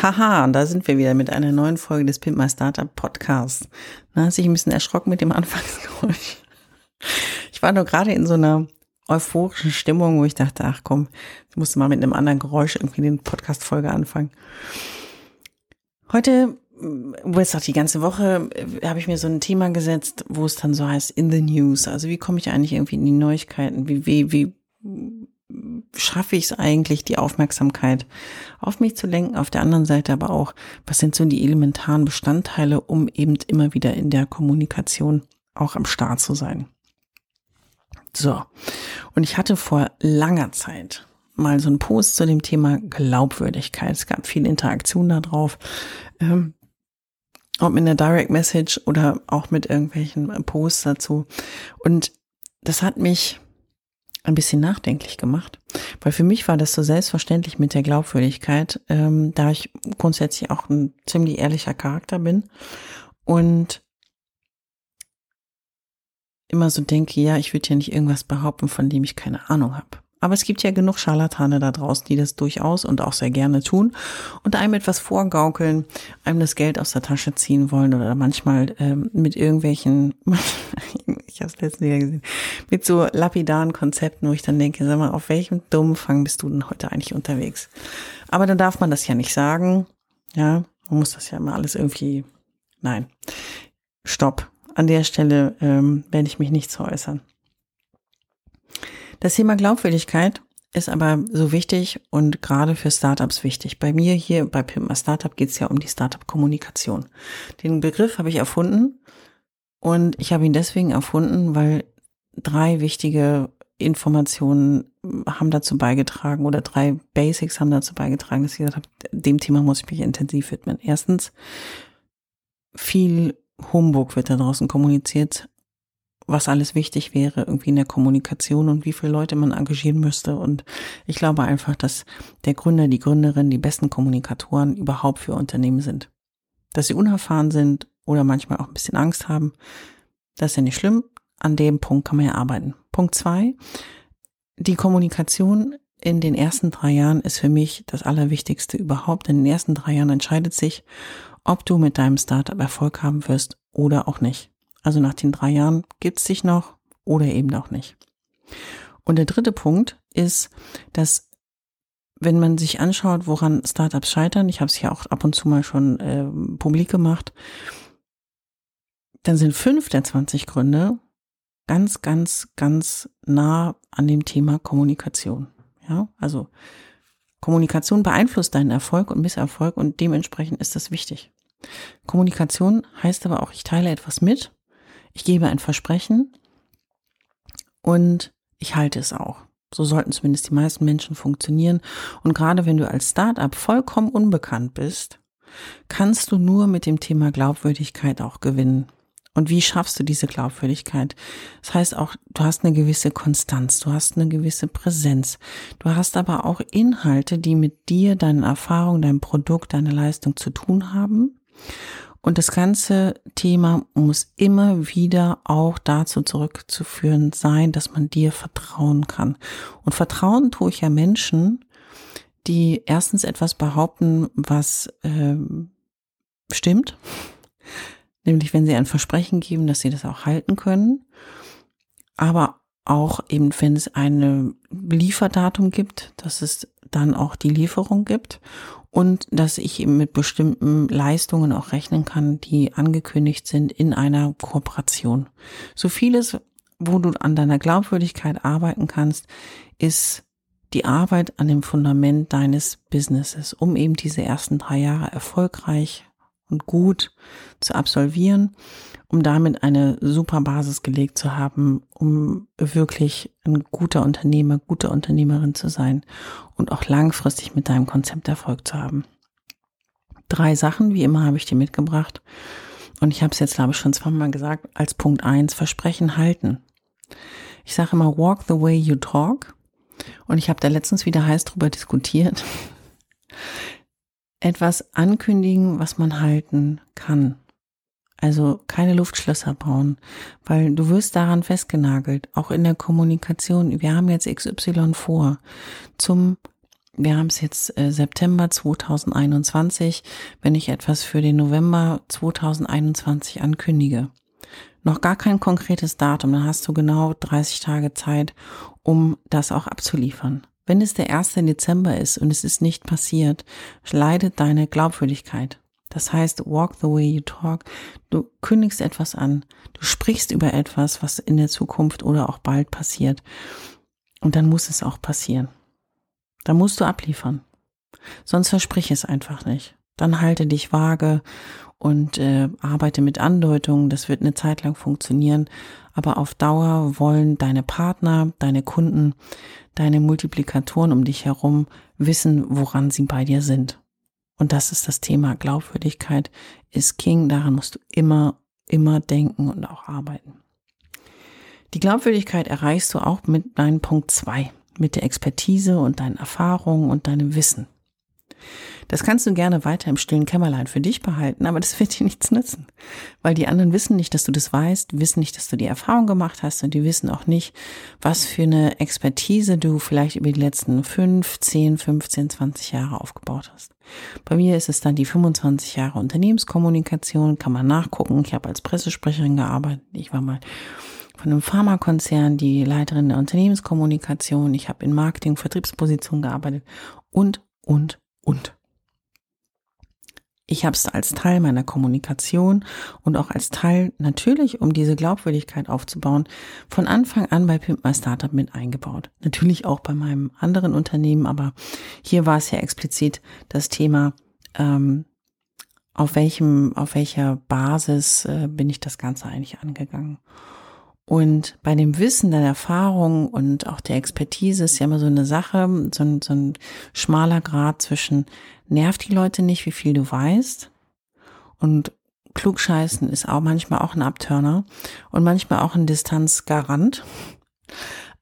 Haha, da sind wir wieder mit einer neuen Folge des Pimp My Startup Podcasts. Da hast dich ein bisschen erschrocken mit dem Anfangsgeräusch. Ich war nur gerade in so einer euphorischen Stimmung, wo ich dachte, ach komm, ich musste mal mit einem anderen Geräusch irgendwie den Podcast-Folge anfangen. Heute, wo jetzt auch die ganze Woche, habe ich mir so ein Thema gesetzt, wo es dann so heißt, in the news. Also wie komme ich eigentlich irgendwie in die Neuigkeiten? Wie, wie, wie schaffe ich es eigentlich, die Aufmerksamkeit auf mich zu lenken, auf der anderen Seite aber auch, was sind so die elementaren Bestandteile, um eben immer wieder in der Kommunikation auch am Start zu sein. So, und ich hatte vor langer Zeit mal so einen Post zu dem Thema Glaubwürdigkeit. Es gab viel Interaktion da drauf. Ähm, ob mit einer Direct Message oder auch mit irgendwelchen Posts dazu. Und das hat mich ein bisschen nachdenklich gemacht, weil für mich war das so selbstverständlich mit der Glaubwürdigkeit, ähm, da ich grundsätzlich auch ein ziemlich ehrlicher Charakter bin und immer so denke, ja, ich würde ja nicht irgendwas behaupten, von dem ich keine Ahnung habe. Aber es gibt ja genug Scharlatane da draußen, die das durchaus und auch sehr gerne tun und einem etwas vorgaukeln, einem das Geld aus der Tasche ziehen wollen oder manchmal ähm, mit irgendwelchen, ich habe es letztens Jahr gesehen, mit so lapidaren Konzepten, wo ich dann denke, sag mal, auf welchem dummen Fang bist du denn heute eigentlich unterwegs? Aber dann darf man das ja nicht sagen, ja, man muss das ja immer alles irgendwie, nein, stopp. An der Stelle ähm, werde ich mich nicht zu äußern. Das Thema Glaubwürdigkeit ist aber so wichtig und gerade für Startups wichtig. Bei mir hier bei Pimper Startup geht es ja um die Startup-Kommunikation. Den Begriff habe ich erfunden und ich habe ihn deswegen erfunden, weil drei wichtige Informationen haben dazu beigetragen oder drei Basics haben dazu beigetragen, dass ich gesagt habe, dem Thema muss ich mich intensiv widmen. Erstens, viel Humbug wird da draußen kommuniziert was alles wichtig wäre, irgendwie in der Kommunikation und wie viele Leute man engagieren müsste. Und ich glaube einfach, dass der Gründer, die Gründerin, die besten Kommunikatoren überhaupt für Unternehmen sind. Dass sie unerfahren sind oder manchmal auch ein bisschen Angst haben, das ist ja nicht schlimm. An dem Punkt kann man ja arbeiten. Punkt zwei, die Kommunikation in den ersten drei Jahren ist für mich das Allerwichtigste überhaupt. In den ersten drei Jahren entscheidet sich, ob du mit deinem Startup Erfolg haben wirst oder auch nicht. Also nach den drei Jahren gibt es dich noch oder eben auch nicht. Und der dritte Punkt ist, dass wenn man sich anschaut, woran Startups scheitern, ich habe es ja auch ab und zu mal schon äh, publik gemacht, dann sind fünf der 20 Gründe ganz, ganz, ganz nah an dem Thema Kommunikation. Ja, also Kommunikation beeinflusst deinen Erfolg und Misserfolg und dementsprechend ist das wichtig. Kommunikation heißt aber auch, ich teile etwas mit ich gebe ein Versprechen und ich halte es auch. So sollten zumindest die meisten Menschen funktionieren. Und gerade wenn du als Startup vollkommen unbekannt bist, kannst du nur mit dem Thema Glaubwürdigkeit auch gewinnen. Und wie schaffst du diese Glaubwürdigkeit? Das heißt auch, du hast eine gewisse Konstanz, du hast eine gewisse Präsenz, du hast aber auch Inhalte, die mit dir, deinen Erfahrungen, deinem Produkt, deiner Leistung zu tun haben. Und das ganze Thema muss immer wieder auch dazu zurückzuführen sein, dass man dir vertrauen kann. Und vertrauen tue ich ja Menschen, die erstens etwas behaupten, was ähm, stimmt, nämlich wenn sie ein Versprechen geben, dass sie das auch halten können, aber auch eben, wenn es ein Lieferdatum gibt, dass es dann auch die Lieferung gibt und dass ich eben mit bestimmten Leistungen auch rechnen kann, die angekündigt sind in einer Kooperation. So vieles, wo du an deiner Glaubwürdigkeit arbeiten kannst, ist die Arbeit an dem Fundament deines Businesses, um eben diese ersten drei Jahre erfolgreich und gut zu absolvieren, um damit eine super Basis gelegt zu haben, um wirklich ein guter Unternehmer, gute Unternehmerin zu sein und auch langfristig mit deinem Konzept Erfolg zu haben. Drei Sachen, wie immer, habe ich dir mitgebracht. Und ich habe es jetzt, glaube ich, schon zweimal gesagt, als Punkt eins Versprechen halten. Ich sage immer, walk the way you talk. Und ich habe da letztens wieder heiß drüber diskutiert. Etwas ankündigen, was man halten kann. Also keine Luftschlösser bauen, weil du wirst daran festgenagelt, auch in der Kommunikation. Wir haben jetzt XY vor. Zum, wir haben es jetzt äh, September 2021, wenn ich etwas für den November 2021 ankündige noch gar kein konkretes Datum, dann hast du genau 30 Tage Zeit, um das auch abzuliefern. Wenn es der 1. Dezember ist und es ist nicht passiert, leidet deine Glaubwürdigkeit. Das heißt, walk the way you talk. Du kündigst etwas an. Du sprichst über etwas, was in der Zukunft oder auch bald passiert. Und dann muss es auch passieren. Da musst du abliefern. Sonst versprich es einfach nicht. Dann halte dich vage und äh, arbeite mit Andeutungen. Das wird eine Zeit lang funktionieren. Aber auf Dauer wollen deine Partner, deine Kunden, deine Multiplikatoren um dich herum wissen, woran sie bei dir sind. Und das ist das Thema Glaubwürdigkeit ist King. Daran musst du immer, immer denken und auch arbeiten. Die Glaubwürdigkeit erreichst du auch mit deinem Punkt zwei, mit der Expertise und deinen Erfahrungen und deinem Wissen. Das kannst du gerne weiter im stillen Kämmerlein für dich behalten, aber das wird dir nichts nützen, weil die anderen wissen nicht, dass du das weißt, wissen nicht, dass du die Erfahrung gemacht hast und die wissen auch nicht, was für eine Expertise du vielleicht über die letzten fünf, zehn, 15, 20 Jahre aufgebaut hast. Bei mir ist es dann die 25 Jahre Unternehmenskommunikation, kann man nachgucken. Ich habe als Pressesprecherin gearbeitet. Ich war mal von einem Pharmakonzern die Leiterin der Unternehmenskommunikation. Ich habe in Marketing, Vertriebspositionen gearbeitet und, und, und. Ich habe es als Teil meiner Kommunikation und auch als Teil natürlich, um diese Glaubwürdigkeit aufzubauen, von Anfang an bei Pimp My Startup mit eingebaut. Natürlich auch bei meinem anderen Unternehmen, aber hier war es ja explizit das Thema, ähm, auf welchem, auf welcher Basis äh, bin ich das Ganze eigentlich angegangen. Und bei dem Wissen, der Erfahrung und auch der Expertise ist ja immer so eine Sache, so ein, so ein schmaler Grad zwischen nervt die Leute nicht, wie viel du weißt. Und klugscheißen ist auch manchmal auch ein Abturner und manchmal auch ein Distanzgarant.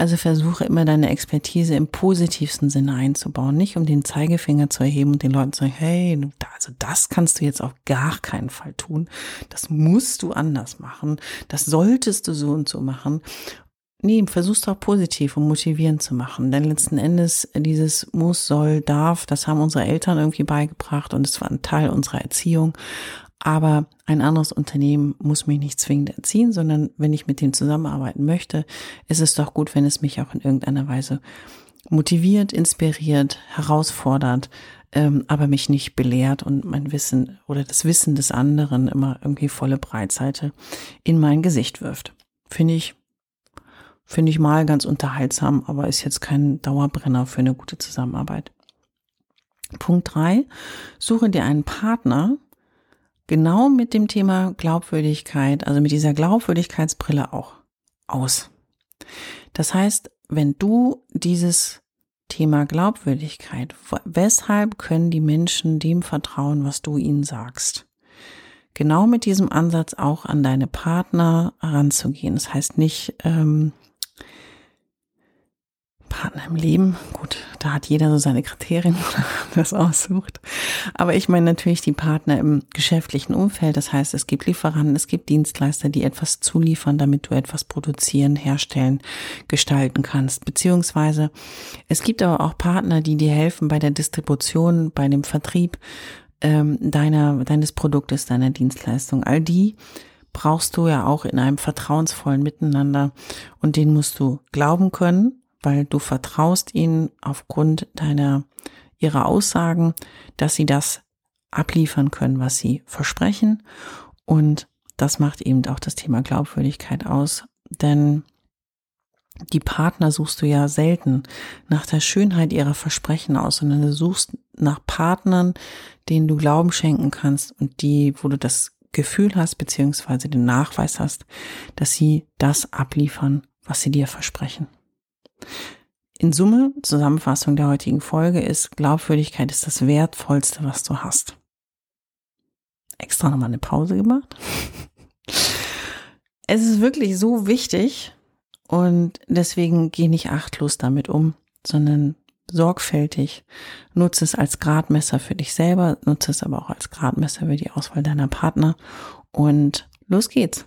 Also versuche immer deine Expertise im positivsten Sinne einzubauen, nicht um den Zeigefinger zu erheben und den Leuten zu sagen, hey, also das kannst du jetzt auf gar keinen Fall tun. Das musst du anders machen. Das solltest du so und so machen. Nee, versuchst auch positiv und motivierend zu machen. Denn letzten Endes dieses muss, soll, darf, das haben unsere Eltern irgendwie beigebracht und es war ein Teil unserer Erziehung. Aber ein anderes Unternehmen muss mich nicht zwingend erziehen, sondern wenn ich mit dem zusammenarbeiten möchte, ist es doch gut, wenn es mich auch in irgendeiner Weise motiviert, inspiriert, herausfordert, ähm, aber mich nicht belehrt und mein Wissen oder das Wissen des anderen immer irgendwie volle Breitseite in mein Gesicht wirft. Finde ich, finde ich mal ganz unterhaltsam, aber ist jetzt kein Dauerbrenner für eine gute Zusammenarbeit. Punkt drei: Suche dir einen Partner, genau mit dem Thema Glaubwürdigkeit, also mit dieser Glaubwürdigkeitsbrille auch aus. Das heißt, wenn du dieses Thema Glaubwürdigkeit, weshalb können die Menschen dem vertrauen, was du ihnen sagst? Genau mit diesem Ansatz auch an deine Partner ranzugehen. Das heißt nicht, ähm, Partner im Leben. Gut, da hat jeder so seine Kriterien, er das aussucht. Aber ich meine natürlich die Partner im geschäftlichen Umfeld. Das heißt, es gibt Lieferanten, es gibt Dienstleister, die etwas zuliefern, damit du etwas produzieren, herstellen, gestalten kannst. Beziehungsweise es gibt aber auch Partner, die dir helfen bei der Distribution, bei dem Vertrieb ähm, deiner, deines Produktes, deiner Dienstleistung. All die brauchst du ja auch in einem vertrauensvollen Miteinander und den musst du glauben können weil du vertraust ihnen aufgrund deiner, ihrer Aussagen, dass sie das abliefern können, was sie versprechen. Und das macht eben auch das Thema Glaubwürdigkeit aus. Denn die Partner suchst du ja selten nach der Schönheit ihrer Versprechen aus, sondern du suchst nach Partnern, denen du Glauben schenken kannst und die, wo du das Gefühl hast, beziehungsweise den Nachweis hast, dass sie das abliefern, was sie dir versprechen. In Summe, Zusammenfassung der heutigen Folge ist, Glaubwürdigkeit ist das Wertvollste, was du hast. Extra nochmal eine Pause gemacht. Es ist wirklich so wichtig und deswegen geh nicht achtlos damit um, sondern sorgfältig. Nutze es als Gradmesser für dich selber, nutze es aber auch als Gradmesser für die Auswahl deiner Partner. Und los geht's.